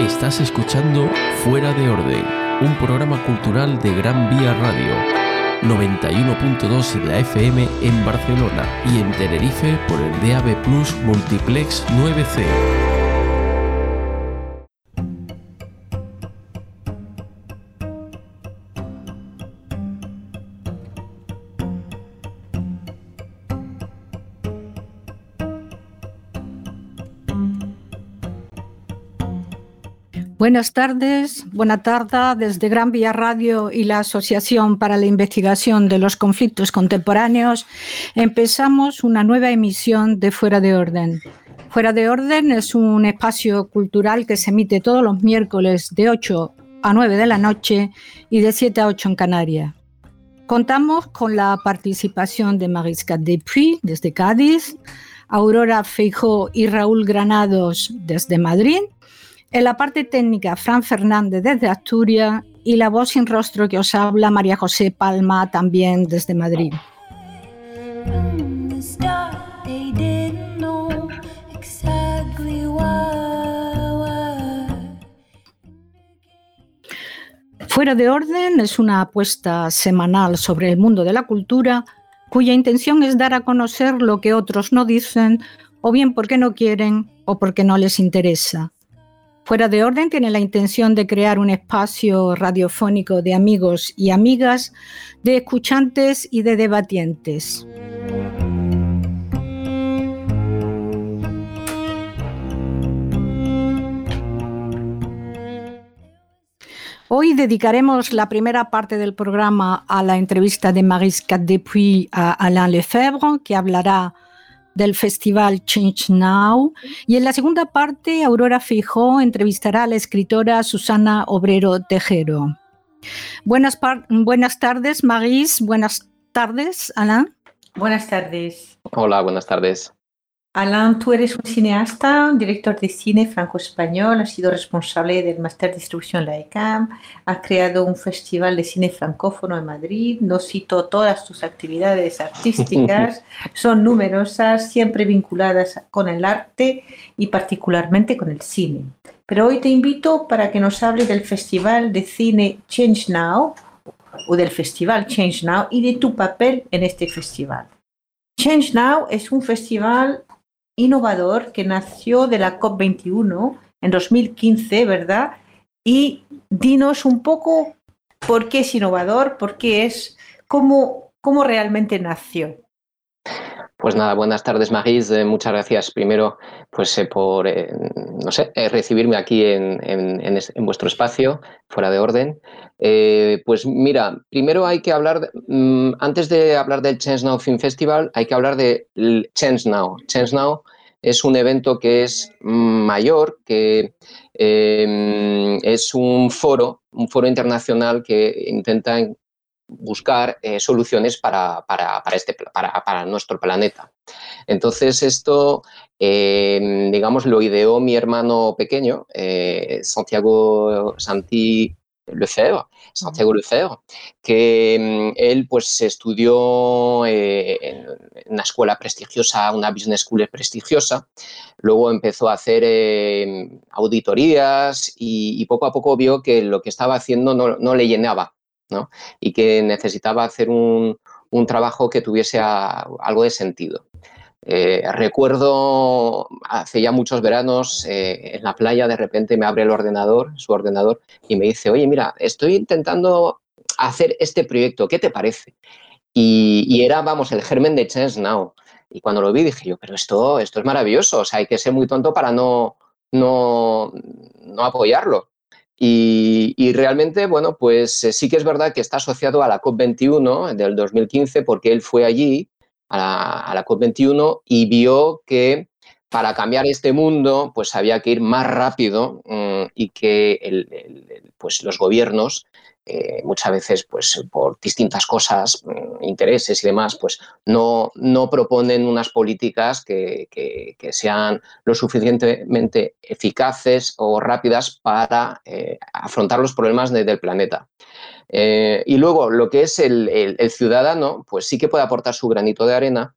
Estás escuchando Fuera de Orden, un programa cultural de Gran Vía Radio, 91.2 de la FM en Barcelona y en Tenerife por el DAB Plus Multiplex 9C. Buenas tardes, buena tarde desde Gran Vía Radio y la Asociación para la Investigación de los Conflictos Contemporáneos. Empezamos una nueva emisión de Fuera de Orden. Fuera de Orden es un espacio cultural que se emite todos los miércoles de 8 a 9 de la noche y de 7 a 8 en Canarias. Contamos con la participación de Marisca Depuy desde Cádiz, Aurora Feijó y Raúl Granados desde Madrid en la parte técnica, Fran Fernández desde Asturias y la voz sin rostro que os habla, María José Palma, también desde Madrid. Fuera de orden es una apuesta semanal sobre el mundo de la cultura cuya intención es dar a conocer lo que otros no dicen o bien porque no quieren o porque no les interesa. Fuera de Orden tiene la intención de crear un espacio radiofónico de amigos y amigas, de escuchantes y de debatientes. Hoy dedicaremos la primera parte del programa a la entrevista de Maris Depuy a Alain Lefebvre, que hablará del festival Change Now. Y en la segunda parte, Aurora Fijó entrevistará a la escritora Susana Obrero Tejero. Buenas, buenas tardes, Maris. Buenas tardes, Alain. Buenas tardes. Hola, buenas tardes. Alain, tú eres un cineasta, director de cine franco-español, has sido responsable del Máster de Distribución La ECAM, has creado un festival de cine francófono en Madrid, no cito todas tus actividades artísticas, son numerosas, siempre vinculadas con el arte y particularmente con el cine. Pero hoy te invito para que nos hables del Festival de Cine Change Now o del Festival Change Now y de tu papel en este festival. Change Now es un festival innovador que nació de la COP21 en 2015, ¿verdad? Y dinos un poco por qué es innovador, por qué es, cómo, cómo realmente nació. Pues nada, buenas tardes, Magis. Eh, muchas gracias primero pues, eh, por eh, no sé, recibirme aquí en, en, vuestro espacio, fuera de orden. pues mira, primero hay que hablar, mm, antes de hablar del Change Now Film Festival, hay que hablar de Change Now. Change Now es un evento que es mayor, que em, es un foro, un foro internacional que intenta buscar eh, soluciones para, este, para, nuestro planeta. Entonces, esto, em, digamos, lo ideó mi hermano pequeño, eh, Santiago Santi Lefebvre, Santiago Lefebvre, que mm, él pues estudió eh, en una escuela prestigiosa, una business school prestigiosa, luego empezó a hacer em, auditorías y, poco a poco vio que lo que estaba haciendo no, le llenaba y que necesitaba hacer un, un trabajo que tuviese algo de sentido. Eh, recuerdo hace ya muchos veranos eh, en la playa, de repente me abre el ordenador, su ordenador, y me dice, oye, mira, estoy intentando hacer este proyecto, ¿qué te parece? Y, era, vamos, el germen de Change Now. Y cuando lo vi dije yo, pero esto, esto es maravilloso, o sea, hay que ser muy tonto para no, no, no apoyarlo. Y, realmente, bueno, pues eh, sí que es verdad que está asociado a la COP21 del 2015 porque él fue allí a la, COP21 y vio que para cambiar este mundo pues había que ir más rápido mm, y que pues los gobiernos eh, muchas veces pues por distintas cosas, mm, intereses y demás, pues no, proponen unas políticas que, sean lo suficientemente eficaces o rápidas para eh, afrontar los problemas del planeta. Eh, y luego, lo que es el, ciudadano, pues sí que puede aportar su granito de arena,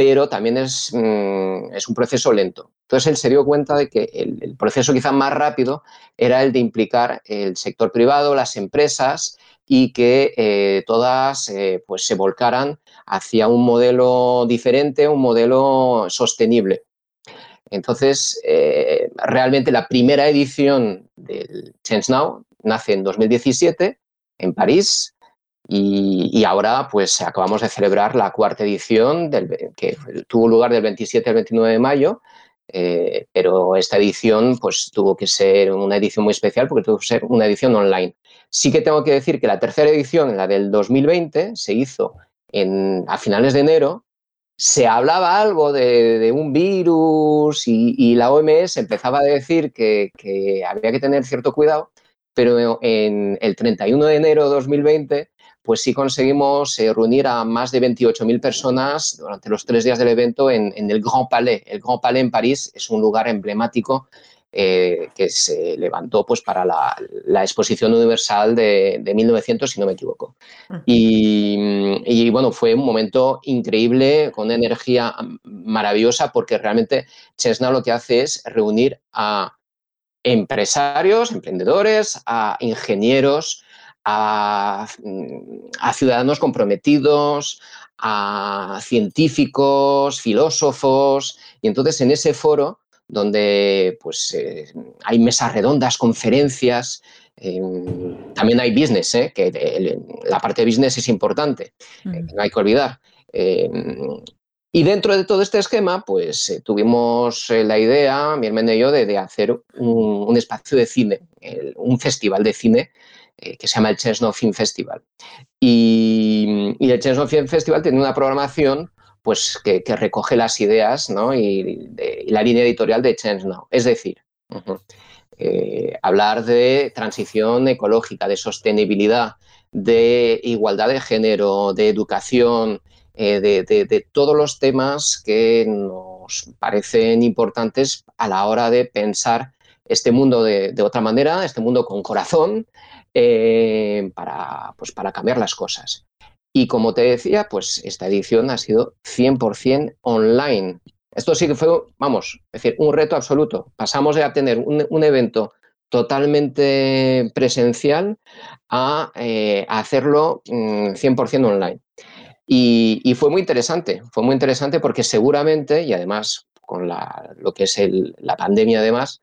pero también es, mm, es, un proceso lento. Entonces él se dio cuenta de que el, proceso quizá más rápido era el de implicar el sector privado, las empresas y que eh, todas eh, pues se volcaran hacia un modelo diferente, un modelo sostenible. Entonces, eh, realmente la primera edición del Change Now nace en 2017 en París y, ahora pues acabamos de celebrar la cuarta edición del, que tuvo lugar del 27 al 29 de mayo, eh, pero esta edición pues tuvo que ser una edición muy especial porque tuvo que ser una edición online. Sí que tengo que decir que la tercera edición, la del 2020, se hizo en, a finales de enero se hablaba algo de, un virus y, la OMS empezaba a decir que, había que tener cierto cuidado, pero en el 31 de enero de 2020 pues sí conseguimos eh, reunir a más de 28.000 personas durante los tres días del evento en, en, el Grand Palais. El Grand Palais en París es un lugar emblemático eh, que se levantó pues, para la, Exposición Universal de, 1900, si no me equivoco. Y, bueno, fue un momento increíble, con energía maravillosa, porque realmente Chesna lo que hace es reunir a empresarios, emprendedores, a ingenieros, a, a ciudadanos comprometidos, a científicos, filósofos, y entonces en ese foro donde pues, eh, hay mesas redondas, conferencias, em, también hay business, ¿eh? que la parte de business es importante, eh, no hay que olvidar. Y dentro de todo este esquema, pues tuvimos la idea, mi hermano y yo, de, hacer un, espacio de cine, un festival de cine que se llama el Chesno Film Festival. Y, y el Chesno Film Festival tiene una programación pues que, recoge las ideas y, la línea editorial de Now. Es decir, eh, hablar de transición ecológica, de sostenibilidad, de igualdad de género, de educación, eh, de, todos los temas que nos parecen importantes a la hora de pensar este mundo de, otra manera, este mundo con corazón, eh, para, pues para cambiar las cosas. Y como te decía, pues esta edición ha sido 100% online. Esto sí que fue, vamos, es decir, un reto absoluto. Pasamos de tener un, evento totalmente presencial a, eh, hacerlo 100% mm, online. Y, fue muy interesante, fue muy interesante porque seguramente, y además con lo que es la pandemia además,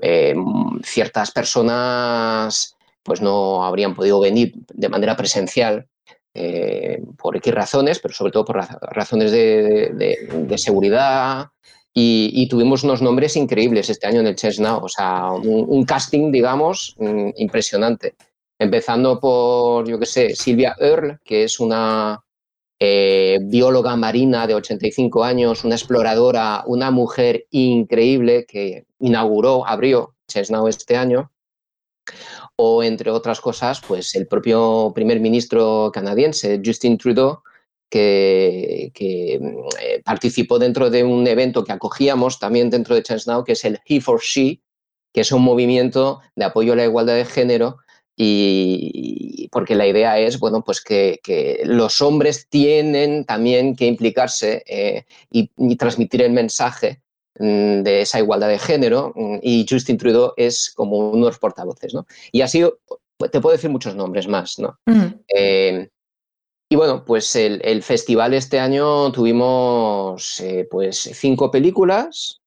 eh, ciertas personas pues no habrían podido venir de manera presencial eh, por X razones, pero sobre todo por razones de, seguridad. Y, tuvimos unos nombres increíbles este año en el Chess Now, o sea, un, casting, digamos, mm, impresionante. Empezando por, yo qué sé, Silvia Earle, que es una eh, bióloga marina de 85 años, una exploradora, una mujer increíble que inauguró, abrió Chess Now este año o entre otras cosas, pues el propio primer ministro canadiense, Justin Trudeau, que, eh, participó dentro de un evento que acogíamos también dentro de Chance Now, que es el He for She, que es un movimiento de apoyo a la igualdad de género y porque la idea es bueno pues que, los hombres tienen también que implicarse eh, y, transmitir el mensaje de esa igualdad de género mm, y Justin Trudeau es como uno de los portavoces, ¿no? Y ha sido, te puedo decir muchos nombres más, ¿no? Eh, y bueno, pues el, festival este año tuvimos eh, pues cinco películas,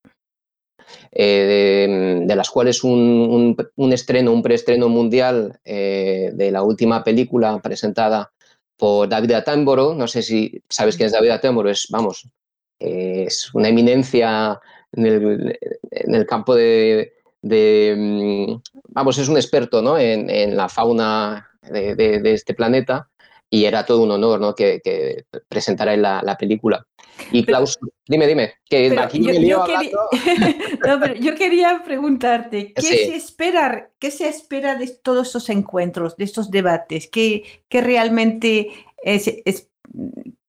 eh, de, las cuales un, estreno, un preestreno mundial de la última película presentada por David Attenborough. No sé si sabes quién es David Attenborough, es, vamos, es una eminencia en el, campo de, mm, vamos, es un experto ¿no? en, la fauna de, este planeta y era todo un honor ¿no? que, que presentara en la, película. Y Klaus, dime, dime, que aquí yo, yo, quería, no, pero yo quería preguntarte, ¿qué, se espera, ¿qué se espera de todos estos encuentros, de estos debates? ¿Qué, qué realmente es, es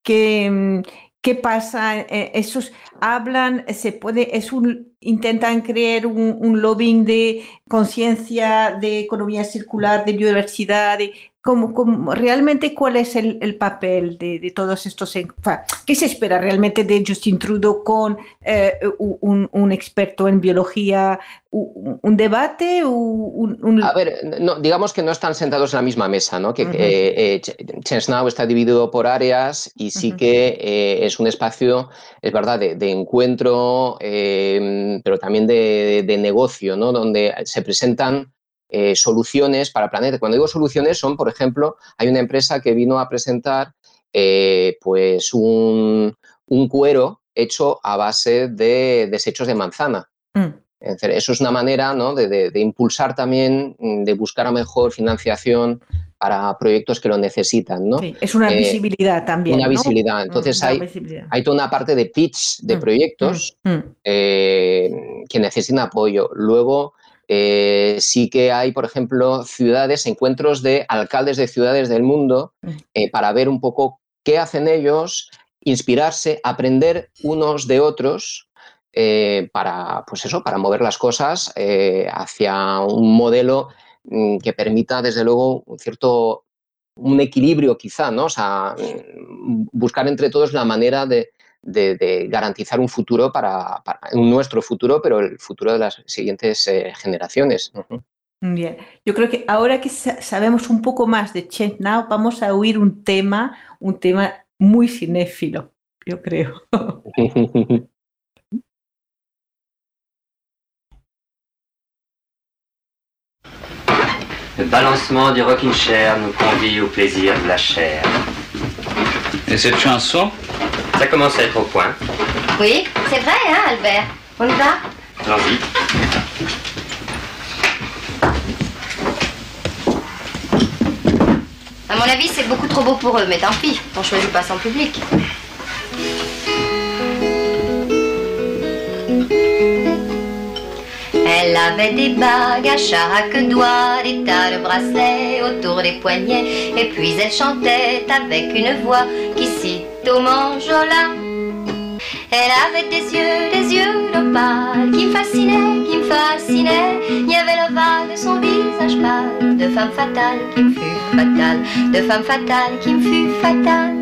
que, mm, ¿Qué pasa? Eh, esos hablan, se puede, es un, intentan crear un, lobbying de conciencia, de economía circular, de biodiversidad, de como, realmente cuál es el, papel de, todos estos, qué se espera realmente de Justin Trudeau con eh, un, experto en biología, un, debate, un, A ver, digamos que no están sentados en la misma mesa, ¿no? Que eh, eh Now está dividido por áreas y sí que eh, es un espacio, es verdad, de, encuentro, pero también de, de negocio, ¿no? Donde se presentan eh, soluciones para planeta. Cuando digo soluciones son, por ejemplo, hay una empresa que vino a presentar eh, pues un, cuero hecho a base de desechos de manzana. Mm. Eso es una manera de, impulsar también, mm, de buscar a mejor financiación para proyectos que lo necesitan. ¿no? es una eh, visibilidad también. Una visibilidad. Entonces hay, hay toda una parte de pitch de mm, proyectos que necesitan apoyo. Luego eh, sí que hay, por ejemplo, ciudades, encuentros de alcaldes de ciudades del mundo mm. eh, para ver un poco qué hacen ellos, inspirarse, aprender unos de otros eh, para, pues eso, para mover las cosas hacia un modelo mm, que permita, desde luego, un cierto un equilibrio quizá, ¿no? O sea, mm, buscar entre todos la manera de, de, garantizar un futuro para, nuestro futuro, pero el futuro de las siguientes eh, generaciones. Bien, yo creo que ahora que sabemos un poco más de Change Now, vamos a oír un tema, un tema muy cinéfilo, yo creo. Le balancement du rocking chair nous convie au plaisir de la chair. Et cette chanson Ça commence à être au point. Oui, c'est vrai, hein, Albert On y va Allons-y. À mon avis, c'est beaucoup trop beau pour eux, mais tant pis, on choisit pas son public. Avait des bagues à chaque doigt, des tas de bracelets autour des poignets, et puis elle chantait avec une voix qui cite au manjola. Elle avait des yeux, des yeux d'opale qui me fascinaient, qui me fascinaient. Il y avait l'ovale de son visage pâle, de femme fatale qui me fut fatale, de femme fatale qui me fut fatale.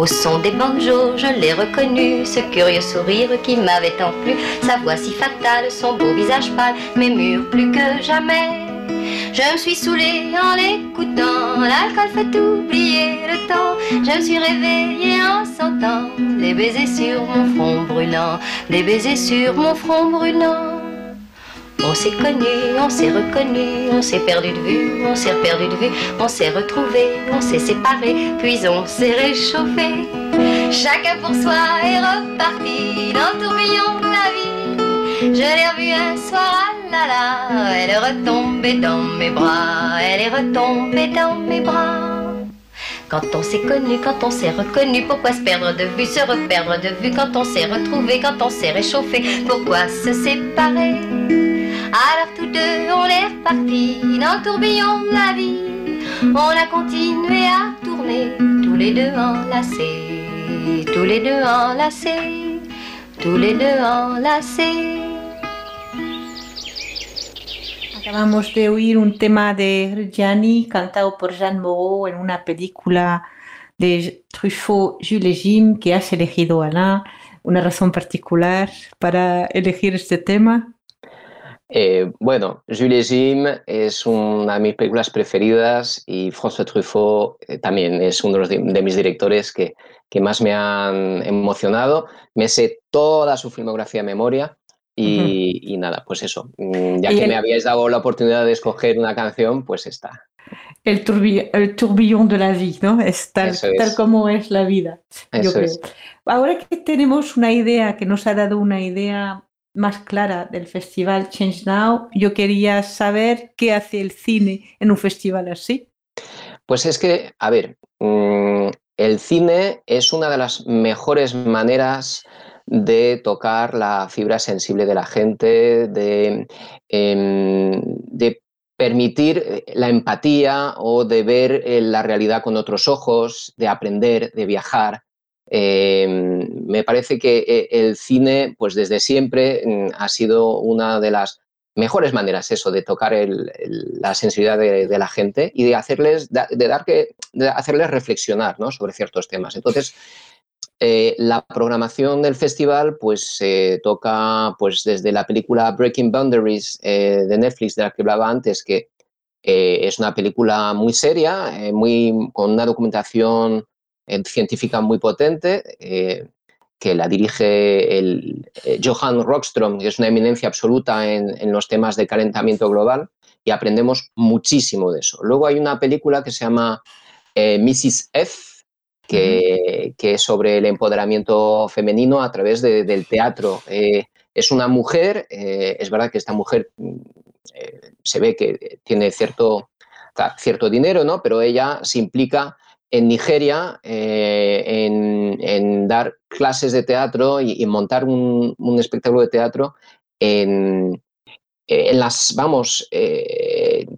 Au son des banjos, je l'ai reconnu, ce curieux sourire qui m'avait tant plu, sa voix si fatale, son beau visage pâle, murs plus que jamais. Je me suis saoulée en l'écoutant, l'alcool fait oublier le temps. Je me suis réveillée en sentant des baisers sur mon front brûlant, des baisers sur mon front brûlant. On s'est connu, on s'est reconnu, on s'est perdu de vue, on s'est perdu de vue, on s'est retrouvé, on s'est séparé, puis on s'est réchauffé. Chacun pour soi est reparti dans le tourbillon de la vie. Je l'ai revue un soir, ah là là, elle est retombée dans mes bras, elle est retombée dans mes bras. Quand on s'est connu, quand on s'est reconnu, pourquoi se perdre de vue, se reperdre de vue quand on s'est retrouvé, quand on s'est réchauffé, pourquoi se séparer alors tous deux, on est repartis dans tourbillon de la vie. On a continué à tourner, tous les deux enlacés, tous les deux enlacés, tous les deux enlacés. Acabamos de oír un tema de Gianni cantado por Jean Moreau en una película de Truffaut, Jules et Jim, que has elegido, Ana. ¿Una razón particular para elegir este tema? Eh, bueno, Jules Jim es una de mis películas preferidas y François Truffaut eh, también es uno de, mis directores que, que, más me han emocionado. Me sé toda su filmografía de memoria y, nada, pues eso. Mm, ya que me habíais dado la oportunidad de escoger una canción, pues está. El, tourbillon de la vida, ¿no? Es tal, como es la vida. Yo creo. Ahora que tenemos una idea, que nos ha dado una idea más clara del festival Change Now, yo quería saber qué hace el cine en un festival así. Pues es que, a ver, mm, el cine es una de las mejores maneras de tocar la fibra sensible de la gente, de, em, de permitir eh, la empatía o de ver eh, la realidad con otros ojos, de aprender, de viajar. Em, me parece que eh, el cine, pues desde siempre, mm, ha sido una de las mejores maneras eso de tocar la sensibilidad de, la gente y de hacerles de dar que de hacerles reflexionar sobre ciertos temas. Entonces eh, la programación del festival pues se toca pues desde la película Breaking Boundaries eh, de Netflix de la que hablaba antes que eh, es una película muy seria muy con una documentación científica muy potente que la dirige el Johan Rockström, que es una eminencia absoluta en, en, los temas de calentamiento global, y aprendemos muchísimo de eso. Luego hay una película que se llama Mrs. F, que, es sobre el empoderamiento femenino a través del teatro. Eh, es una mujer, eh, es verdad que esta mujer mm, eh, se ve que tiene cierto, cierto dinero, ¿no? pero ella se implica en Nigeria en, dar clases de teatro y, montar un, espectáculo de teatro en, las, vamos,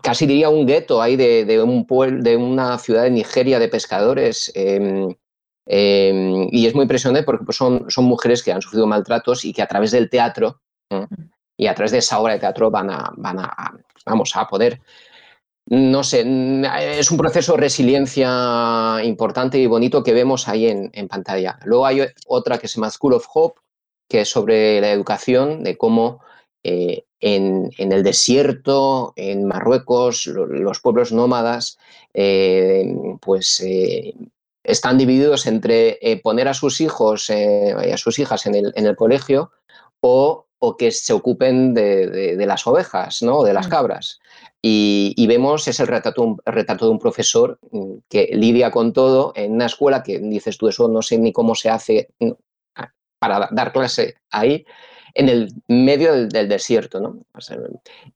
casi diría un gueto ahí de, un de una ciudad de Nigeria de pescadores. Em, em, y es muy impresionante porque pues, son, son mujeres que han sufrido maltratos y que a través del teatro mm. y a través de esa obra de teatro van a, van a, vamos, a poder, no sé, es un proceso de resiliencia importante y bonito que vemos ahí en, en pantalla. Luego hay otra que se llama School of Hope, que es sobre la educación, de cómo eh, en, el desierto, en Marruecos, los pueblos nómadas, eh, pues eh, están divididos entre poner a sus hijos y a sus hijas en el, colegio o, que se ocupen de, las ovejas, ¿no? de las mm. cabras. Y, vemos, es el retrato, retrato, de un profesor mm, que lidia con todo en una escuela que dices tú, eso no sé ni cómo se hace mm, para dar clase ahí, en el medio del, desierto. ¿no?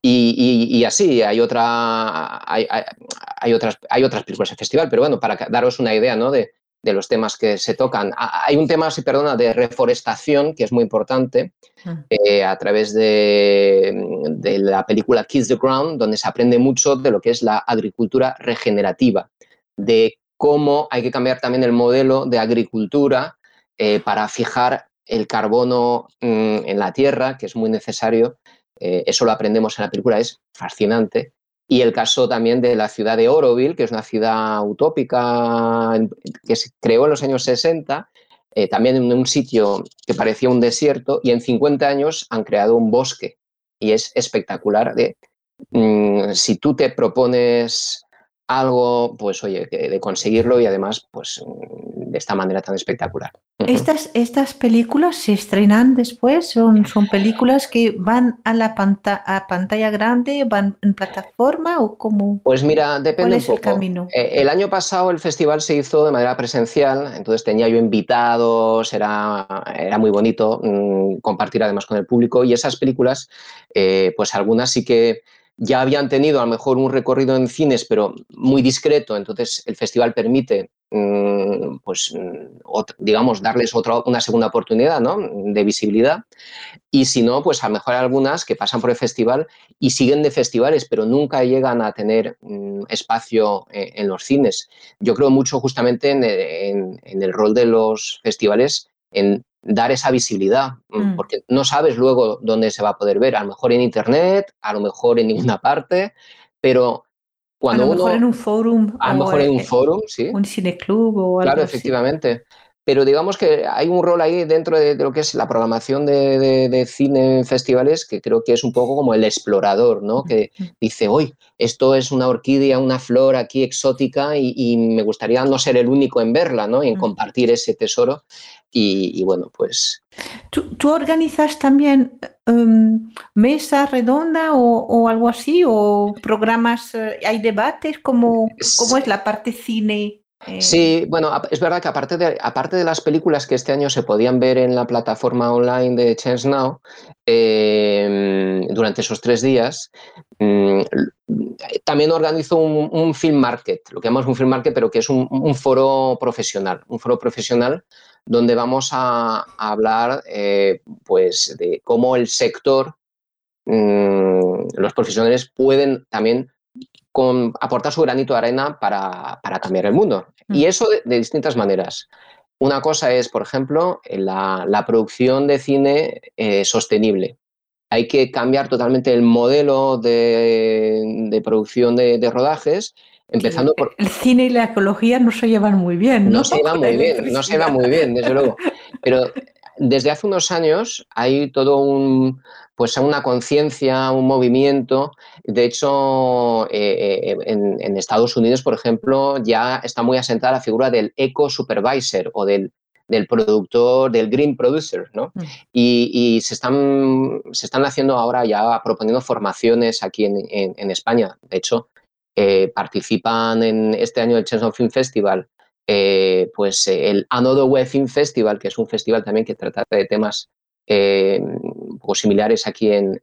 Y, así, hay, otra, hay, otras, hay otras películas del festival, pero bueno, para daros una idea ¿no? de, los temas que se tocan. Hay un tema, si perdona, de reforestación que es muy importante ah. eh, a través de, de, la película Kiss the Ground, donde se aprende mucho de lo que es la agricultura regenerativa, de cómo hay que cambiar también el modelo de agricultura eh, para fijar el carbono mm, en la Tierra, que es muy necesario. Eh, eso lo aprendemos en la película, es fascinante. Y el caso también de la ciudad de Oroville, que es una ciudad utópica que se creó en los años 60, eh, también en un sitio que parecía un desierto, y en 50 años han creado un bosque. Y es espectacular. De, mm, si tú te propones algo, pues oye, de conseguirlo y además, pues de esta manera tan espectacular. Estas, estas películas se estrenan después, son, son películas que van a la pantalla, a pantalla grande, van en plataforma o cómo. Pues mira, depende un poco. El, camino? Eh, el año pasado el festival se hizo de manera presencial, entonces tenía yo invitados, era, era muy bonito mm, compartir además con el público y esas películas, eh, pues algunas sí que ya habían tenido a lo mejor un recorrido en cines, pero muy discreto, entonces el festival permite, pues, mm, digamos, darles otra, una segunda oportunidad ¿no? de visibilidad. Y si no, pues a lo mejor algunas que pasan por el festival y siguen de festivales, pero nunca llegan a tener mm, espacio eh, en, los cines. Yo creo mucho justamente en el rol de los festivales en dar esa visibilidad, mm. porque no sabes luego dónde se va a poder ver, a lo mejor en internet, a lo mejor en ninguna parte, pero cuando a lo mejor en un forum. A lo mejor en un forum, sí. Un cineclub o algo Claro, efectivamente. Pero digamos que hay un rol ahí dentro de, lo que es la programación de, cine en festivales que creo que es un poco como el explorador, ¿no? Que dice, hoy esto es una orquídea, una flor aquí exótica y, me gustaría no ser el único en verla, ¿no? Y en compartir ese tesoro. Y, bueno, pues... ¿Tú, organizas también em, mesa redonda o, algo así? ¿O programas, eh, hay debates? ¿Cómo, ¿Cómo es la parte cine? Eh, sí, bueno, es verdad que aparte de, aparte de las películas que este año se podían ver en la plataforma online de Chance Now, em, durante esos tres días, mm, también organizó un, film market, lo que llamamos un film market, pero que es un, foro profesional, un foro profesional donde vamos a, hablar eh, pues, de cómo el sector, mm, los profesionales pueden también aportar su granito de arena para, cambiar el mundo. Y mm. eso de, distintas maneras. Una cosa es, por ejemplo, la, producción de cine eh, sostenible. Hay que cambiar totalmente el modelo de, producción de, rodajes, empezando por... El cine y la ecología no se llevan muy bien. No, no se llevan muy bien, no se llevan muy bien, desde luego. Pero desde hace unos años hay todo un, pues una conciencia, un movimiento. De hecho, eh, eh, en, Estados Unidos, por ejemplo, ya está muy asentada la figura del eco supervisor o del, productor, del green producer, ¿no? Mm. Y, se, están, se están haciendo ahora ya proponiendo formaciones aquí en, España. De hecho, eh, participan en este año del Chance Film Festival pues el Another Way Film Festival, que es un festival también que trata de temas eh, poco similares aquí en,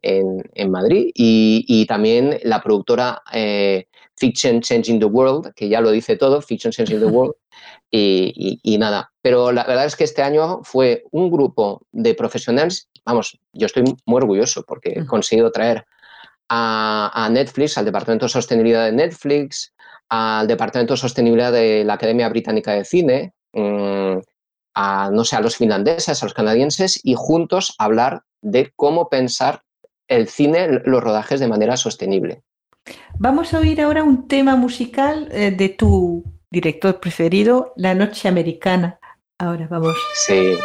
Madrid y, también la productora eh, Fiction Changing the World, que ya lo dice todo, Fiction Changing the World, y, nada. Pero la verdad es que este año fue un grupo de profesionales, vamos, yo estoy muy orgulloso porque he conseguido traer a, Netflix, al Departamento de Sostenibilidad de Netflix, al Departamento de Sostenibilidad de la Academia Británica de Cine, mm, a, no sé, a los finlandeses, a los canadienses y juntos hablar de cómo pensar el cine, los rodajes de manera sostenible. Vamos a oír ahora un tema musical eh, de tu director preferido, La Noche Americana. Ahora vamos. Sí.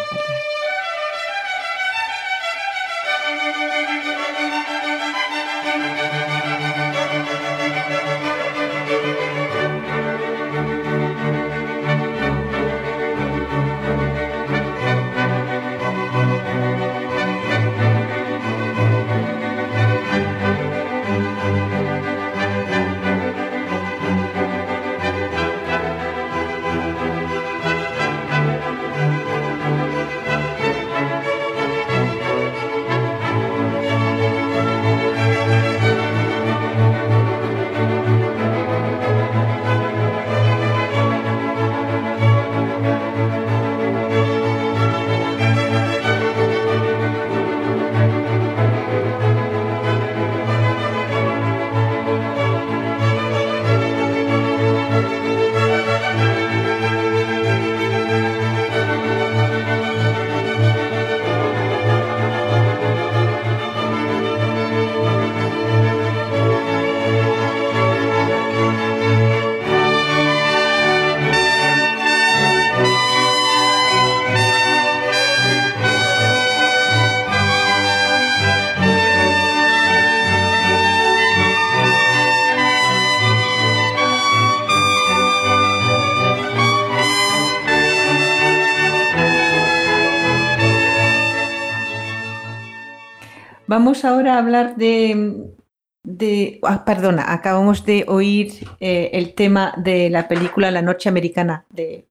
Vamos ahora a hablar de, ah, perdona, acabamos de oír eh, el tema de la película La Noche Americana de,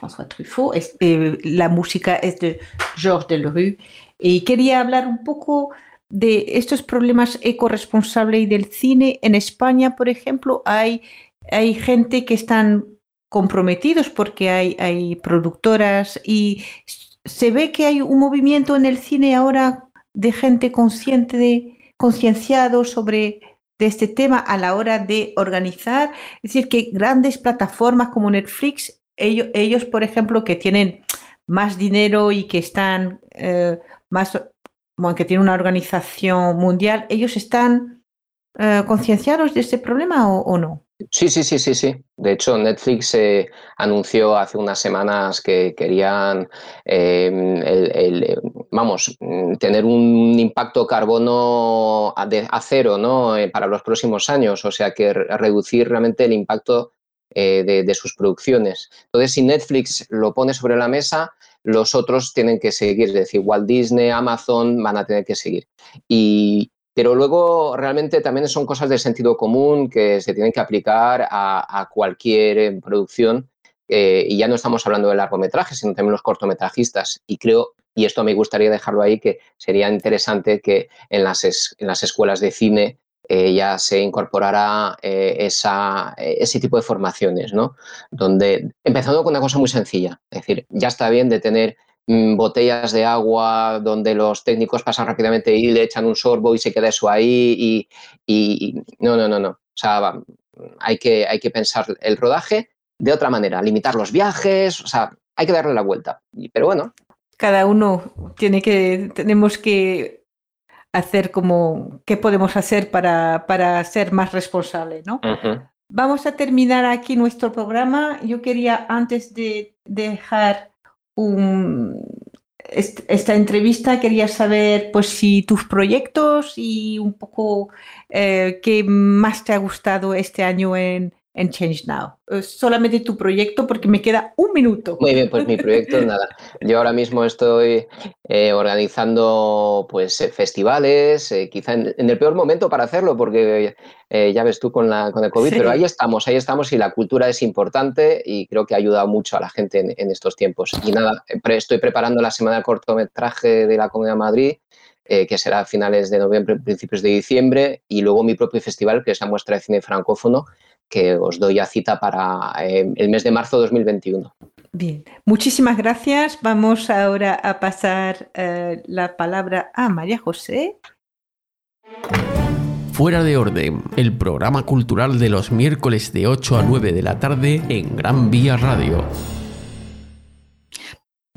François Truffaut. Eh, la música es de Georges Delerue. Y quería hablar un poco de estos problemas ecoresponsables y del cine. En España, por ejemplo, hay, hay gente que están comprometidos porque hay, hay productoras y se ve que hay un movimiento en el cine ahora de gente consciente, concienciado sobre de este tema a la hora de organizar. Es decir, que grandes plataformas como Netflix, ellos, ellos por ejemplo, que tienen más dinero y que están eh, más, bueno, que tienen una organización mundial, ellos están eh, concienciados de este problema o no? Sí, sí, sí, sí, sí. De hecho, Netflix eh, anunció hace unas semanas que querían, vamos, tener un impacto carbono a, cero, ¿no? Eh, para los próximos años, o sea, que reducir realmente el impacto eh, de, sus producciones. Entonces, si Netflix lo pone sobre la mesa, los otros tienen que seguir, es decir, Walt Disney, Amazon van a tener que seguir. Y, pero luego realmente también son cosas de sentido común que se tienen que aplicar a, cualquier eh, producción. Eh, y ya no estamos hablando de largometrajes, sino también los cortometrajistas. Y creo, y esto me gustaría dejarlo ahí, que sería interesante que en las, en las escuelas de cine eh, ya se incorporara esa, ese tipo de formaciones, ¿no? Donde, empezando con una cosa muy sencilla, es decir, ya está bien de tener Mm, botellas de agua donde los técnicos pasan rápidamente y le echan un sorbo y se queda eso ahí y, no, no, no, no. O sea, hay que, hay que pensar el rodaje de otra manera, limitar los viajes, o sea, hay que darle la vuelta. Pero bueno. Cada uno tiene que, tenemos que hacer como, ¿qué podemos hacer para, para ser más responsable, no? Vamos a terminar aquí nuestro programa. Yo quería, antes de dejar esta entrevista quería saber pues si tus proyectos y un poco eh, qué más te ha gustado este año en, en Change Now. Eh, solamente tu proyecto porque me queda un minuto. Muy bien, pues mi proyecto, nada. Yo ahora mismo estoy eh, organizando pues eh, festivales, quizá en, el peor momento para hacerlo porque ya ves tú con, la, con el COVID, pero ahí estamos, ahí estamos y la cultura es importante y creo que ha ayudado mucho a la gente en, estos tiempos. Y nada, estoy preparando la semana de cortometraje de la Comunidad de Madrid que será a finales de noviembre, principios de diciembre, y luego mi propio festival, que es la muestra de cine francófono, que os doy a cita para eh, el mes de marzo de 2021. Bien, muchísimas gracias. Vamos ahora a pasar eh, la palabra a María José. Fuera de orden, el programa cultural de los miércoles de 8 a 9 de la tarde en Gran Vía Radio.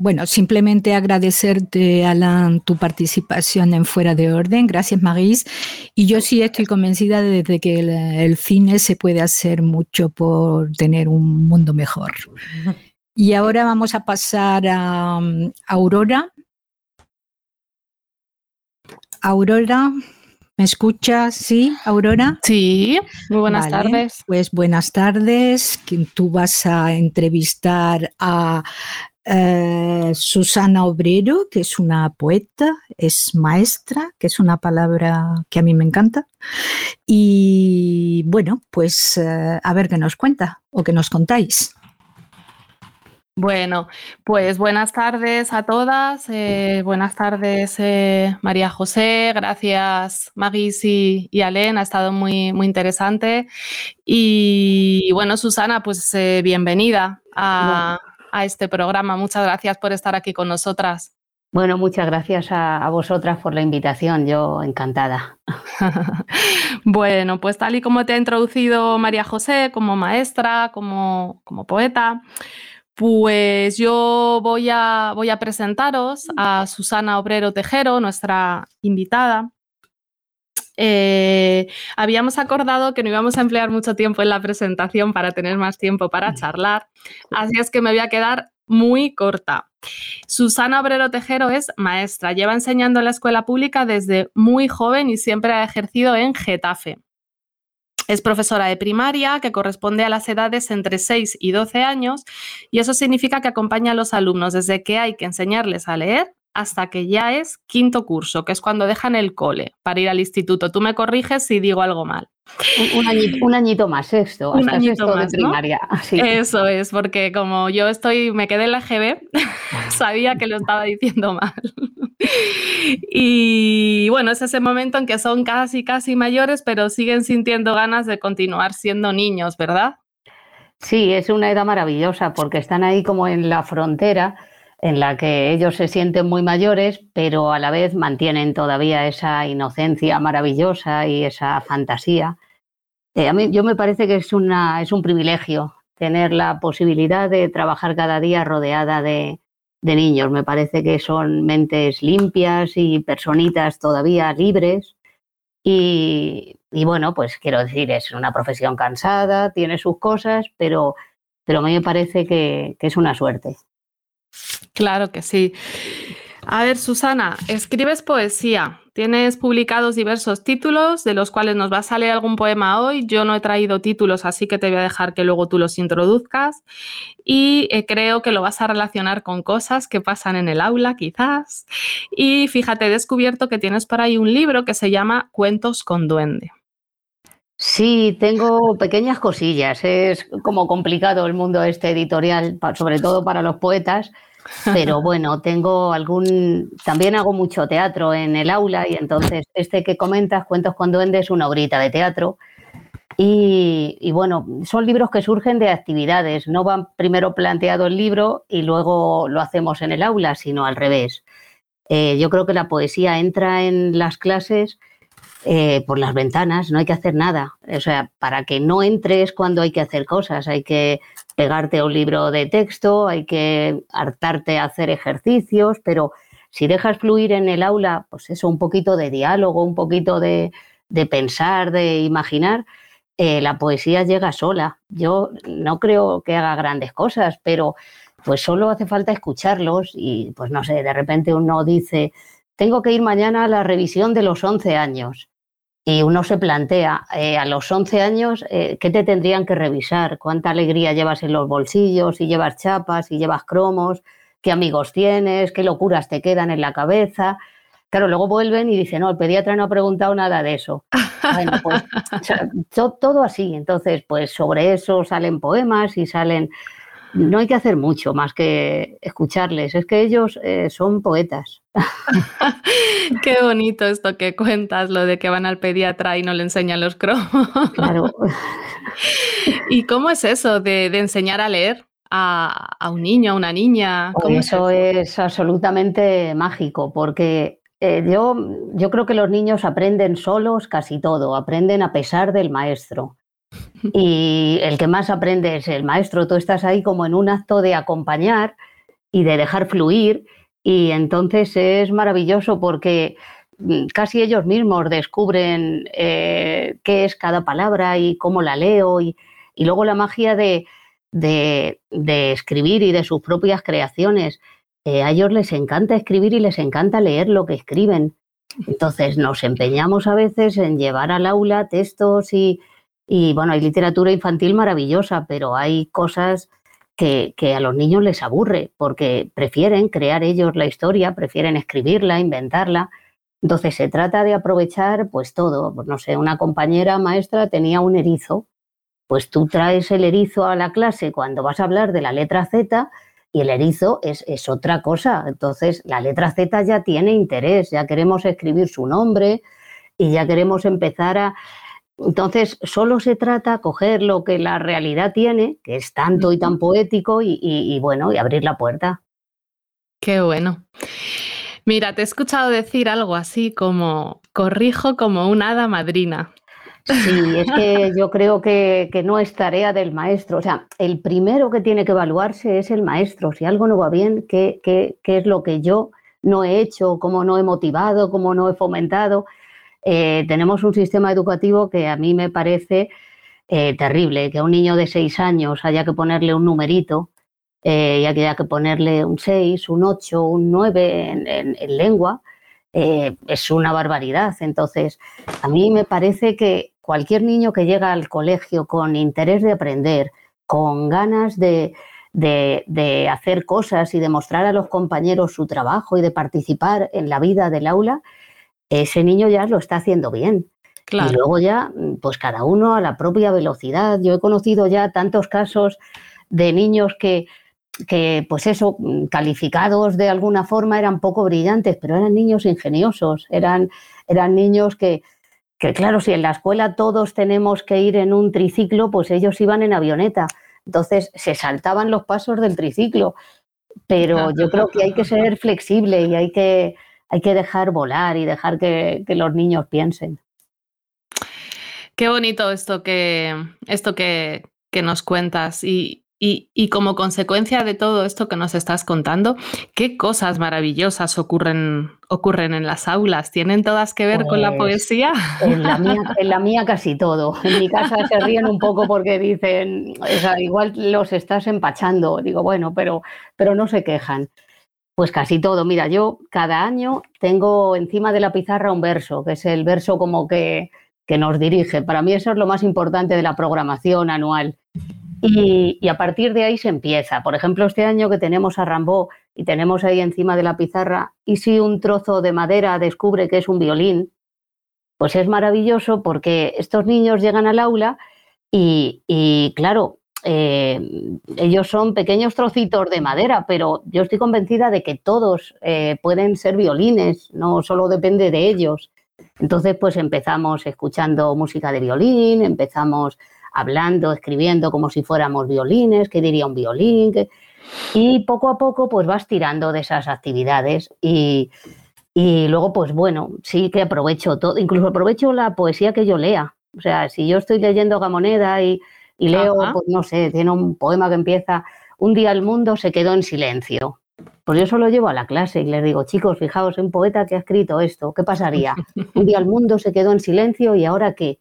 Bueno, simplemente agradecerte, Alan, tu participación en Fuera de Orden. Gracias, Maris. Y yo sí estoy convencida de que el, cine se puede hacer mucho por tener un mundo mejor. Y ahora vamos a pasar a, Aurora. Aurora, ¿me escuchas? Sí, Aurora. Sí, muy buenas tardes. Pues buenas tardes. Tú vas a entrevistar a eh, Susana Obrero, que es una poeta, es maestra, que es una palabra que a mí me encanta. Y bueno, pues eh, a ver qué nos cuenta o qué nos contáis. Bueno, pues buenas tardes a todas. Eh, buenas tardes, María José. Gracias, Magis y, y Alen. Ha estado muy, muy interesante. Y bueno, Susana, pues bienvenida a, a este programa. Muchas gracias por estar aquí con nosotras. Bueno, muchas gracias a, vosotras por la invitación, yo encantada. bueno, pues tal y como te ha introducido María José como maestra, como, como poeta, pues yo voy a, voy a presentaros a Susana Obrero Tejero, nuestra invitada. Eh, habíamos acordado que no íbamos a emplear mucho tiempo en la presentación para tener más tiempo para charlar, así es que me voy a quedar muy corta. Susana Obrero Tejero es maestra, lleva enseñando en la escuela pública desde muy joven y siempre ha ejercido en Getafe. Es profesora de primaria que corresponde a las edades entre 6 y 12 años y eso significa que acompaña a los alumnos desde que hay que enseñarles a leer hasta que ya es quinto curso, que es cuando dejan el cole para ir al instituto. Tú me corriges si digo algo mal. Un, añito, más, esto, un añito más, de primaria. Eso es, porque como yo estoy, me quedé en la GB, sabía que lo estaba diciendo mal. y bueno, es ese momento en que son casi, casi mayores, pero siguen sintiendo ganas de continuar siendo niños, ¿verdad? Sí, es una edad maravillosa porque están ahí como en la frontera en la que ellos se sienten muy mayores, pero a la vez mantienen todavía esa inocencia maravillosa y esa fantasía. Eh, a mí yo me parece que es, una, es un privilegio tener la posibilidad de trabajar cada día rodeada de, niños. Me parece que son mentes limpias y personitas todavía libres. Y, bueno, pues quiero decir, es una profesión cansada, tiene sus cosas, pero, pero a mí me parece que es una suerte. Claro que sí. A ver, Susana, escribes poesía. Tienes publicados diversos títulos, de los cuales nos va a salir algún poema hoy. Yo no he traído títulos, así que te voy a dejar que luego tú los introduzcas. Y eh, creo que lo vas a relacionar con cosas que pasan en el aula, quizás. Y fíjate, he descubierto que tienes por ahí un libro que se llama Cuentos con Duende. Sí, tengo pequeñas cosillas. Es como complicado el mundo este editorial, sobre todo para los poetas pero bueno, tengo algún, también hago mucho teatro en el aula y entonces este que comentas, Cuentos con Duendes, es una obrita de teatro. Y, bueno, son libros que surgen de actividades, no van primero planteado el libro y luego lo hacemos en el aula, sino al revés. Eh, yo creo que la poesía entra en las clases eh, por las ventanas, no hay que hacer nada. O sea, para que no entres cuando hay que hacer cosas, hay que pegarte un libro de texto, hay que hartarte a hacer ejercicios, pero si dejas fluir en el aula, pues eso, un poquito de diálogo, un poquito de, pensar, de imaginar, eh, la poesía llega sola. Yo no creo que haga grandes cosas, pero pues solo hace falta escucharlos y pues no sé, de repente uno dice, tengo que ir mañana a la revisión de los 11 años y uno se plantea, eh, a los 11 años, eh, ¿qué te tendrían que revisar? ¿Cuánta alegría llevas en los bolsillos? Si llevas chapas, si llevas cromos, qué amigos tienes, qué locuras te quedan en la cabeza. Claro, luego vuelven y dicen, no, el pediatra no ha preguntado nada de eso. Bueno, pues todo así. Entonces, pues sobre eso salen poemas y salen no hay que hacer mucho más que escucharles. Es que ellos eh, son poetas. Qué bonito esto que cuentas, lo de que van al pediatra y no le enseñan los cromos. Claro. ¿Y cómo es eso de, enseñar a leer a, un niño, a una niña? eso es, absolutamente mágico, porque eh, yo, yo creo que los niños aprenden solos casi todo, aprenden a pesar del maestro. Y el que más aprende es el maestro. Tú estás ahí como en un acto de acompañar y de dejar fluir. Y entonces es maravilloso porque mm, casi ellos mismos descubren eh, qué es cada palabra y cómo la leo. Y, luego la magia de, escribir y de sus propias creaciones. Eh, a ellos les encanta escribir y les encanta leer lo que escriben. Entonces nos empeñamos a veces en llevar al aula textos y, y bueno, hay literatura infantil maravillosa, pero hay cosas que, a los niños les aburre porque prefieren crear ellos la historia, prefieren escribirla, inventarla. Entonces se trata de aprovechar pues todo. Pues, no sé, una compañera maestra tenía un erizo. Pues tú traes el erizo a la clase cuando vas a hablar de la letra Z y el erizo es, es otra cosa. Entonces la letra Z ya tiene interés, ya queremos escribir su nombre y ya queremos empezar a, entonces, solo se trata de coger lo que la realidad tiene, que es tanto y tan poético, y, bueno, y abrir la puerta. Qué bueno. Mira, te he escuchado decir algo así como corrijo como una hada madrina. Sí, es que yo creo que, no es tarea del maestro. O sea, el primero que tiene que evaluarse es el maestro. Si algo no va bien, ¿qué, qué es lo que yo no he hecho, cómo no he motivado, cómo no he fomentado? Eh, tenemos un sistema educativo que a mí me parece eh, terrible, que a un niño de seis años haya que ponerle un numerito eh, y haya que ponerle un 6, un 8, un 9 en, lengua, es una barbaridad. Entonces, a mí me parece que cualquier niño que llega al colegio con interés de aprender, con ganas de, de, hacer cosas y de mostrar a los compañeros su trabajo y de participar en la vida del aula, ese niño ya lo está haciendo bien. Y luego ya, pues cada uno a la propia velocidad. Yo he conocido ya tantos casos de niños que, que, pues eso, calificados de alguna forma eran poco brillantes, pero eran niños ingeniosos, eran, eran niños que, que, claro, si en la escuela todos tenemos que ir en un triciclo, pues ellos iban en avioneta. Entonces se saltaban los pasos del triciclo. Pero yo creo que hay que ser flexible y hay que, hay que dejar volar y dejar que, los niños piensen. Qué bonito esto que, esto que, nos cuentas y, y, como consecuencia de todo esto que nos estás contando, ¿qué cosas maravillosas ocurren, ocurren en las aulas? ¿Tienen todas que ver con la pues, poesía? En la, mía, en la mía casi todo. En mi casa se ríen un poco porque dicen, igual los estás empachando. Digo, bueno, pero, pero no se quejan. Pues casi todo. Mira, yo cada año tengo encima de la pizarra un verso, que es el verso como que, nos dirige. Para mí eso es lo más importante de la programación anual. Y, a partir de ahí se empieza. Por ejemplo, este año que tenemos a Rambó y tenemos ahí encima de la pizarra, y si un trozo de madera descubre que es un violín, pues es maravilloso porque estos niños llegan al aula y claro, eh, ellos son pequeños trocitos de madera, pero yo estoy convencida de que todos eh, pueden ser violines, no solo depende de ellos. Entonces, pues empezamos escuchando música de violín, empezamos hablando, escribiendo como si fuéramos violines, qué diría un violín, y poco a poco pues vas tirando de esas actividades y, y luego pues bueno, sí que aprovecho todo, incluso aprovecho la poesía que yo lea. O sea, si yo estoy leyendo Gamoneda y y leo, pues no sé, tiene un poema que empieza, un día el mundo se quedó en silencio. Pues yo solo llevo a la clase y les digo, chicos, fijaos, un poeta que ha escrito esto, ¿qué pasaría? Un día el mundo se quedó en silencio y ahora qué.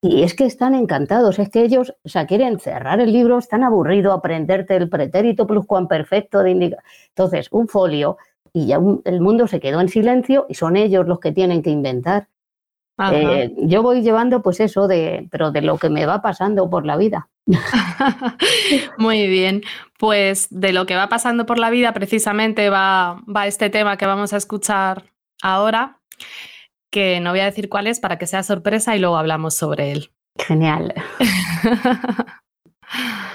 Y es que están encantados, es que ellos, o sea, quieren cerrar el libro, están aburridos, aprenderte el pretérito pluscuamperfecto de indicar. Entonces, un folio y ya el mundo se quedó en silencio y son ellos los que tienen que inventar. Eh, yo voy llevando pues eso de, pero de lo que me va pasando por la vida. Muy bien, pues de lo que va pasando por la vida precisamente va, va este tema que vamos a escuchar ahora, que no voy a decir cuál es para que sea sorpresa y luego hablamos sobre él. Genial.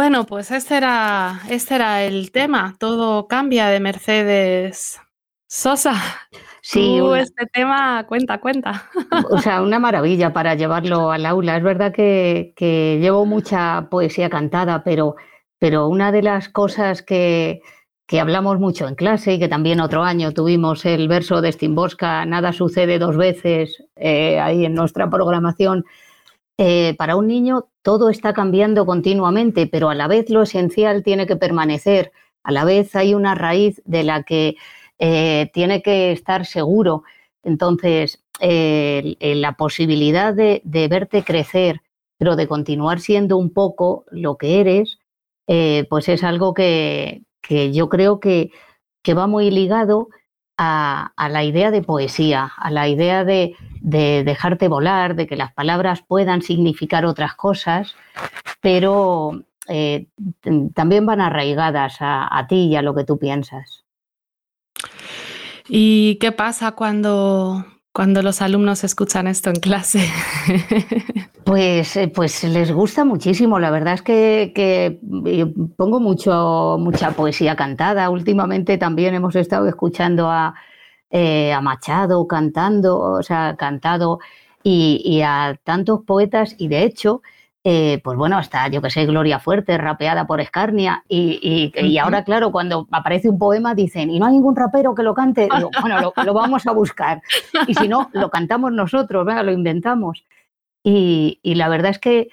Bueno, pues este era, este era el tema. Todo cambia de Mercedes Sosa. Sí, Tú una- este tema, cuenta, cuenta. O sea, una maravilla para llevarlo al aula. Es verdad que, que llevo mucha poesía cantada, pero, pero una de las cosas que, que hablamos mucho en clase y que también otro año tuvimos el verso de Stimbosca, Nada sucede dos veces, eh, ahí en nuestra programación. Eh, para un niño todo está cambiando continuamente, pero a la vez lo esencial tiene que permanecer. A la vez hay una raíz de la que eh, tiene que estar seguro. Entonces, la posibilidad de, verte crecer, pero de continuar siendo un poco lo que eres, eh, pues es algo que, yo creo que va muy ligado a, la idea de poesía, a la idea de, de dejarte volar, de que las palabras puedan significar otras cosas, pero eh, también van arraigadas a ti y a lo que tú piensas. ¿Y qué pasa cuando, cuando los alumnos escuchan esto en clase? Pues, eh, pues les gusta muchísimo. La verdad es que, eh, pongo mucho, mucha poesía cantada. Últimamente también hemos estado escuchando a, eh, a Machado cantando, o sea, cantado, y, y a tantos poetas, y de hecho, eh, pues bueno, hasta yo que sé, Gloria Fuerte, rapeada por Escarnia, y, y- y ahora, claro, cuando aparece un poema dicen, y no hay ningún rapero que lo cante, Digo, bueno, lo, lo vamos a buscar. Y si no, lo cantamos nosotros, venga, lo inventamos. Y, y la verdad es que,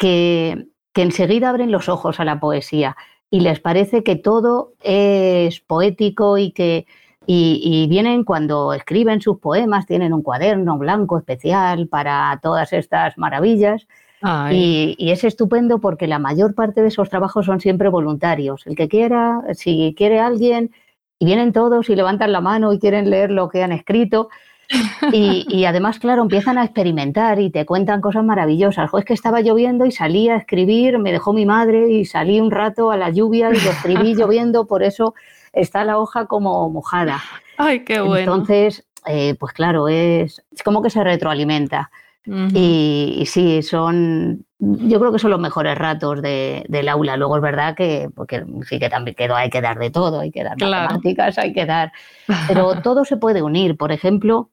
que, que enseguida abren los ojos a la poesía y les parece que todo es poético y que y, y vienen cuando escriben sus poemas, tienen un cuaderno blanco especial para todas estas maravillas. Y, y es estupendo porque la mayor parte de esos trabajos son siempre voluntarios. El que quiera, si quiere alguien, y vienen todos y levantan la mano y quieren leer lo que han escrito. Y, y además, claro, empiezan a experimentar y te cuentan cosas maravillosas. Jo, es que estaba lloviendo y salí a escribir, me dejó mi madre y salí un rato a la lluvia y lo escribí lloviendo, por eso está la hoja como mojada. Ay, qué bueno. Entonces, eh, pues claro, es, es como que se retroalimenta. Y, y sí, son, yo creo que son los mejores ratos de- del aula. Luego es verdad que, porque sí que también quedó, hay que dar de todo, hay que dar Claro. matemáticas, hay que dar, pero todo se puede unir. Por ejemplo,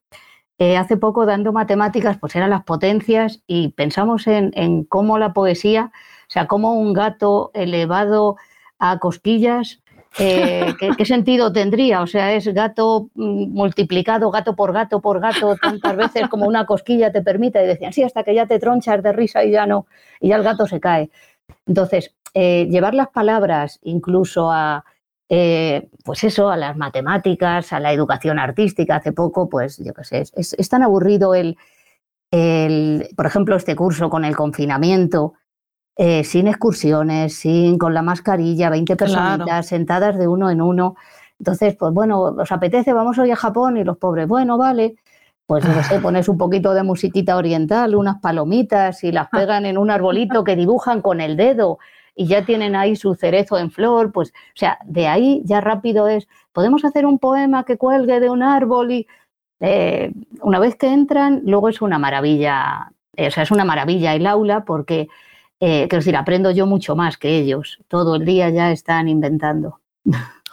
eh, hace poco dando matemáticas, pues eran las potencias y pensamos en, en cómo la poesía, o sea, cómo un gato elevado a cosquillas, eh, ¿qué, sentido tendría? O sea, es gato mm, multiplicado, gato por gato por gato, tantas veces como una cosquilla te permite. Y decían, sí, hasta que ya te tronchas de risa y ya no, y ya el gato se cae. Entonces, eh, llevar las palabras incluso a, eh, pues eso, a las matemáticas, a la educación artística. Hace poco, pues yo qué sé, es, tan aburrido el, por ejemplo, este curso con el confinamiento, eh, sin excursiones, sin con la mascarilla, 20 personitas Claro. sentadas de uno en uno. Entonces, pues bueno, ¿os apetece? Vamos hoy a Japón y los pobres, bueno, vale. Pues sé, pones un poquito de musiquita oriental, unas palomitas y las pegan en un arbolito que dibujan con el dedo y ya tienen ahí su cerezo en flor, pues, o sea, de ahí ya rápido es, podemos hacer un poema que cuelgue de un árbol y eh, una vez que entran, luego es una maravilla, eh, o sea, es una maravilla el aula porque, eh, quiero decir, aprendo yo mucho más que ellos, todo el día ya están inventando.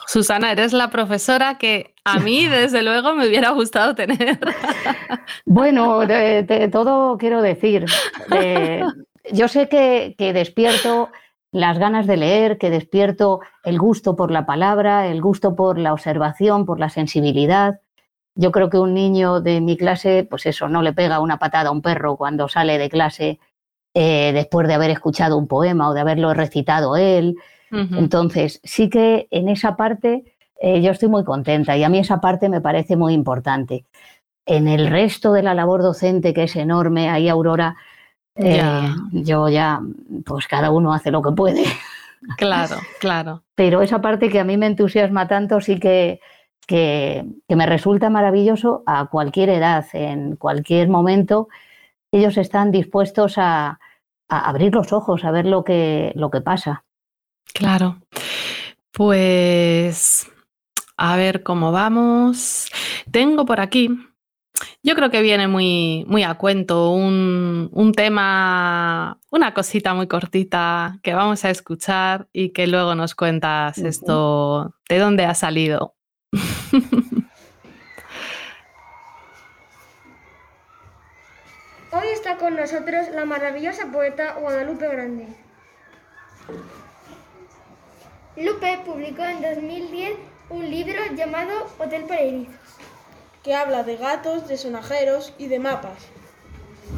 Susana, eres la profesora que a mí, desde luego, me hubiera gustado tener. Bueno, de, todo quiero decir. yo sé que, que, despierto las ganas de leer, que despierto el gusto por la palabra, el gusto por la observación, por la sensibilidad. Yo creo que un niño de mi clase, pues eso, no le pega una patada a un perro cuando sale de clase eh, después de haber escuchado un poema o de haberlo recitado él. Entonces, sí que en esa parte eh, yo estoy muy contenta y a mí esa parte me parece muy importante. En el resto de la labor docente, que es enorme, ahí Aurora, eh, yo ya, pues cada uno hace lo que puede. Claro, claro. Pero esa parte que a mí me entusiasma tanto sí que, que, que, me resulta maravilloso a cualquier edad, en cualquier momento, ellos están dispuestos a, a abrir los ojos, a ver lo que, lo que pasa. Claro. Pues a ver cómo vamos. Tengo por aquí, yo creo que viene muy, muy a cuento, un, un tema, una cosita muy cortita que vamos a escuchar y que luego nos cuentas esto, de dónde ha salido. Hoy está con nosotros la maravillosa poeta Guadalupe Grande. Lupe publicó en 2010 un libro llamado Hotel para que habla de gatos, de sonajeros y de mapas.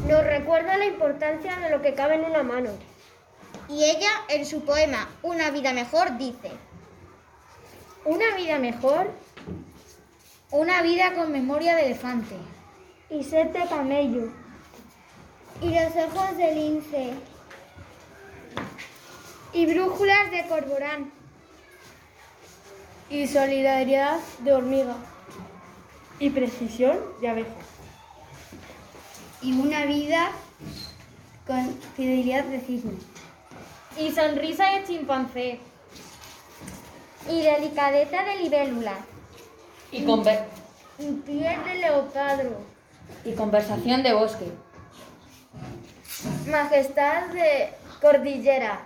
Nos recuerda la importancia de lo que cabe en una mano. Y ella, en su poema Una vida mejor, dice, ¿Una vida mejor? Una vida con memoria de elefante. Y sed de camello y los ojos de lince. Y brújulas de corborán y solidaridad de hormiga. Y precisión de abeja. Y una vida con fidelidad de cisne. Y sonrisa de chimpancé. Y delicadeza de libélula. Y, y piel de leopardo. y conversación de bosque Majestad de cordillera.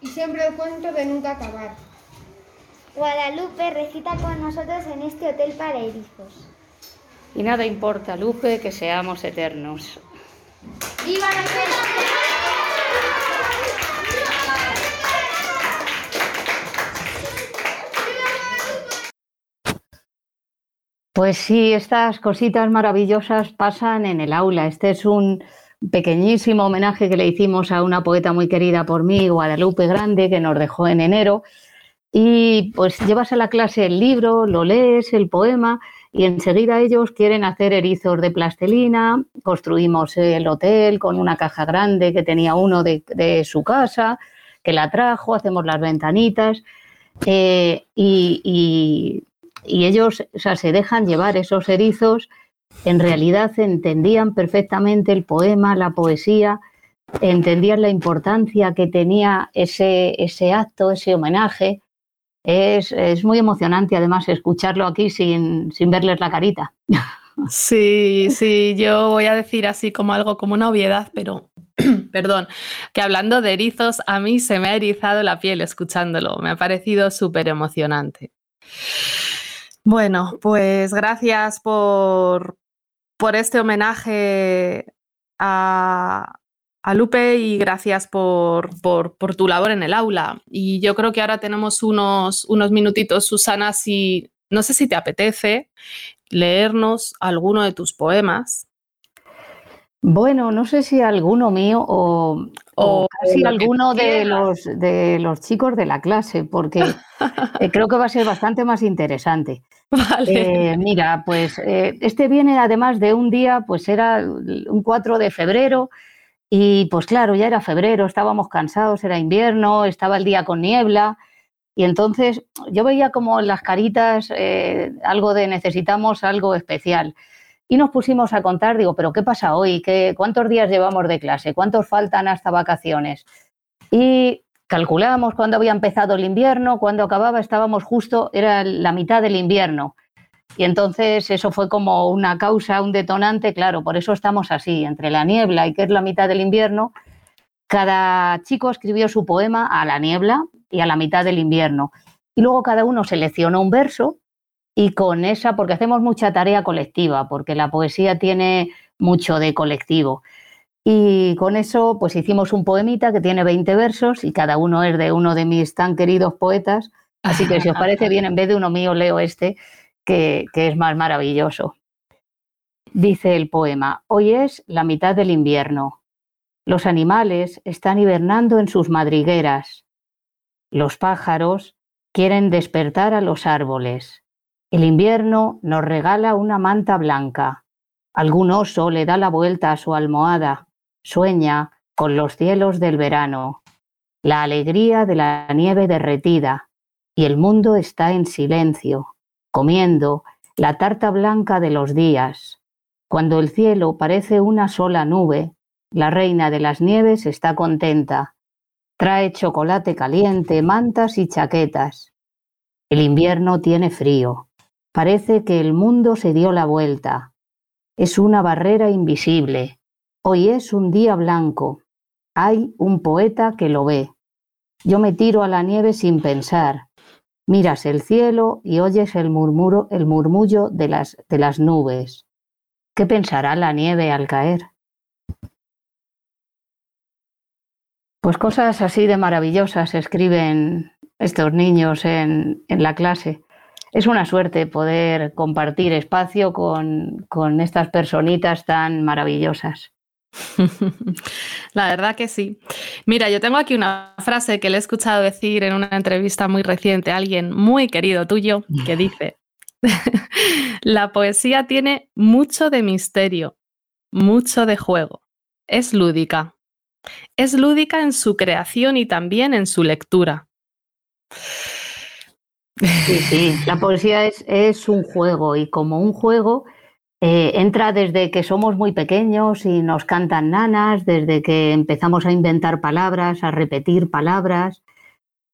Y siempre el cuento de nunca acabar. Guadalupe recita con nosotros en este hotel para erizos. Y nada importa, Lupe, que seamos eternos. ¡Viva la Pues sí, estas cositas maravillosas pasan en el aula. Este es un, pequeñísimo homenaje que le hicimos a una poeta muy querida por mí, Guadalupe Grande, que nos dejó en enero. Y pues llevas a la clase el libro, lo lees, el poema, y enseguida ellos quieren hacer erizos de plastelina. Construimos el hotel con una caja grande que tenía uno de, su casa, que la trajo, hacemos las ventanitas. Eh, y, ellos se dejan llevar esos erizos en realidad entendían perfectamente el poema, la poesía, entendían la importancia que tenía ese, ese acto, ese homenaje. Es, muy emocionante además escucharlo aquí sin, sin verles la carita. Sí, sí, yo voy a decir así como algo como una obviedad, pero perdón, que hablando de erizos, a mí se me ha erizado la piel escuchándolo, me ha parecido súper emocionante. Bueno, pues gracias por, por este homenaje a, Lupe y gracias por, tu labor en el aula. Y yo creo que ahora tenemos unos, unos minutitos, Susana, si no sé si te apetece leernos alguno de tus poemas. Bueno, no sé si alguno mío o, casi alguno de los, de los chicos de la clase, porque eh, creo que va a ser bastante más interesante. Vale. Eh, mira, pues eh, este viene además de un día, pues era un 4 de febrero, y pues claro, ya era febrero, estábamos cansados, era invierno, estaba el día con niebla, y entonces yo veía como en las caritas algo de necesitamos algo especial. Y nos pusimos a contar, digo, pero ¿qué pasa hoy? ¿Qué, ¿Cuántos días llevamos de clase? ¿Cuántos faltan hasta vacaciones? Y calculamos cuándo había empezado el invierno, cuándo acababa, estábamos justo, era la mitad del invierno. Y entonces eso fue como una causa, un detonante, claro, por eso estamos así, entre la niebla y que es la mitad del invierno. Cada chico escribió su poema a la niebla y a la mitad del invierno. Y luego cada uno seleccionó un verso y con esa, porque hacemos mucha tarea colectiva, porque la poesía tiene mucho de colectivo. Y con eso, pues hicimos un poemita que tiene 20 versos y cada uno es de uno de mis tan queridos poetas. Así que si os parece bien, en vez de uno mío, leo este, que, que es más maravilloso. Dice el poema, hoy es la mitad del invierno. Los animales están hibernando en sus madrigueras. Los pájaros quieren despertar a los árboles. El invierno nos regala una manta blanca. Algún oso le da la vuelta a su almohada. Sueña con los cielos del verano, la alegría de la nieve derretida, y el mundo está en silencio, comiendo la tarta blanca de los días. Cuando el cielo parece una sola nube, la reina de las nieves está contenta. Trae chocolate caliente, mantas y chaquetas. El invierno tiene frío. Parece que el mundo se dio la vuelta. Es una barrera invisible. Hoy es un día blanco. Hay un poeta que lo ve. Yo me tiro a la nieve sin pensar. Miras el cielo y oyes el, murmuro, el murmullo de las, de las nubes. ¿Qué pensará la nieve al caer? Pues cosas así de maravillosas escriben estos niños en, en la clase. Es una suerte poder compartir espacio con, con estas personitas tan maravillosas. La verdad que sí. Mira, yo tengo aquí una frase que le he escuchado decir en una entrevista muy reciente a alguien muy querido tuyo que dice, la poesía tiene mucho de misterio, mucho de juego. Es lúdica. Es lúdica en su creación y también en su lectura. Sí, sí, la poesía es, es un juego y como un juego eh, entra desde que somos muy pequeños y nos cantan nanas, desde que empezamos a inventar palabras, a repetir palabras.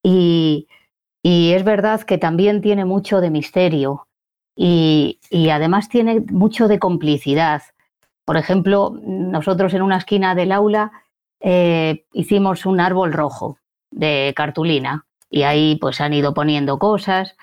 Y, y es verdad que también tiene mucho de misterio y, además tiene mucho de complicidad. Por ejemplo, nosotros en una esquina del aula eh, hicimos un árbol rojo de cartulina y ahí pues han ido poniendo cosas.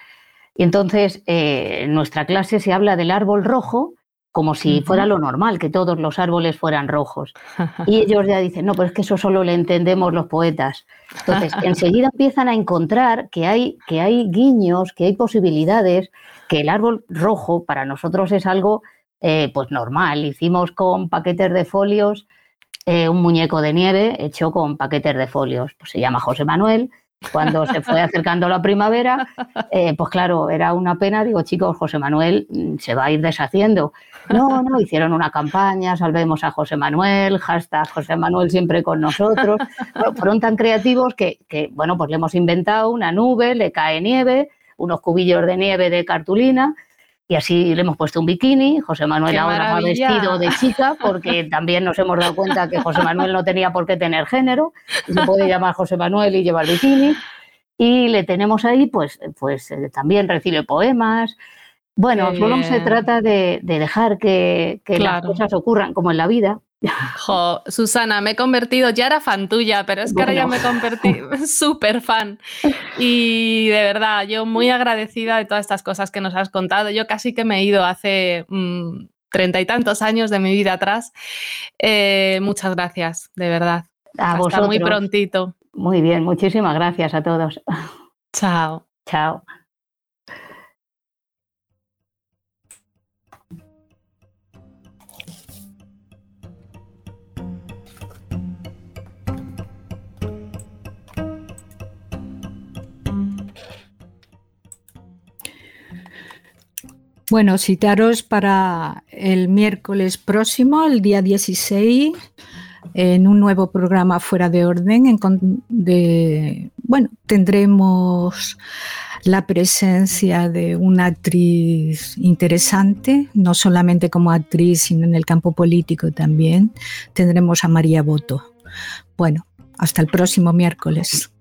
Y entonces eh, en nuestra clase se habla del árbol rojo como si fuera lo normal, que todos los árboles fueran rojos. Y ellos ya dicen, no, pues es que eso solo le entendemos los poetas. Entonces, enseguida empiezan a encontrar que hay, que hay guiños, que hay posibilidades, que el árbol rojo para nosotros es algo eh, pues normal. Hicimos con paquetes de folios eh, un muñeco de nieve hecho con paquetes de folios. Pues se llama José Manuel cuando se fue acercando la primavera, eh, pues claro, era una pena, digo, chicos, José Manuel mm, se va a ir deshaciendo. No, no, hicieron una campaña, salvemos a José Manuel, hashtag José Manuel siempre con nosotros. fueron tan creativos que, que, bueno, pues le hemos inventado una nube, le cae nieve, unos cubillos de nieve de cartulina y así le hemos puesto un bikini. José Manuel ahora va vestido de chica porque también nos hemos dado cuenta que José Manuel no tenía por qué tener género. Se puede llamar José Manuel y llevar bikini. Y le tenemos ahí, pues, pues eh, también recibe poemas. Bueno, solo se trata de, dejar que, las cosas ocurran como en la vida. Jo, Susana, me he convertido, ya era fan tuya, pero es que ahora ya me he convertido súper fan. Y de verdad, yo muy agradecida de todas estas cosas que nos has contado. Yo casi que me he ido hace mm, treinta y tantos años de mi vida atrás. Eh, muchas gracias, de verdad. A Hasta muy prontito. Muy bien, muchísimas gracias a todos. Chao. Chao. Bueno, citaros para el miércoles próximo, el día 16, en un nuevo programa fuera de orden. de, bueno, tendremos la presencia de una actriz interesante, no solamente como actriz, sino en el campo político también. Tendremos a María Boto. Bueno, hasta el próximo miércoles.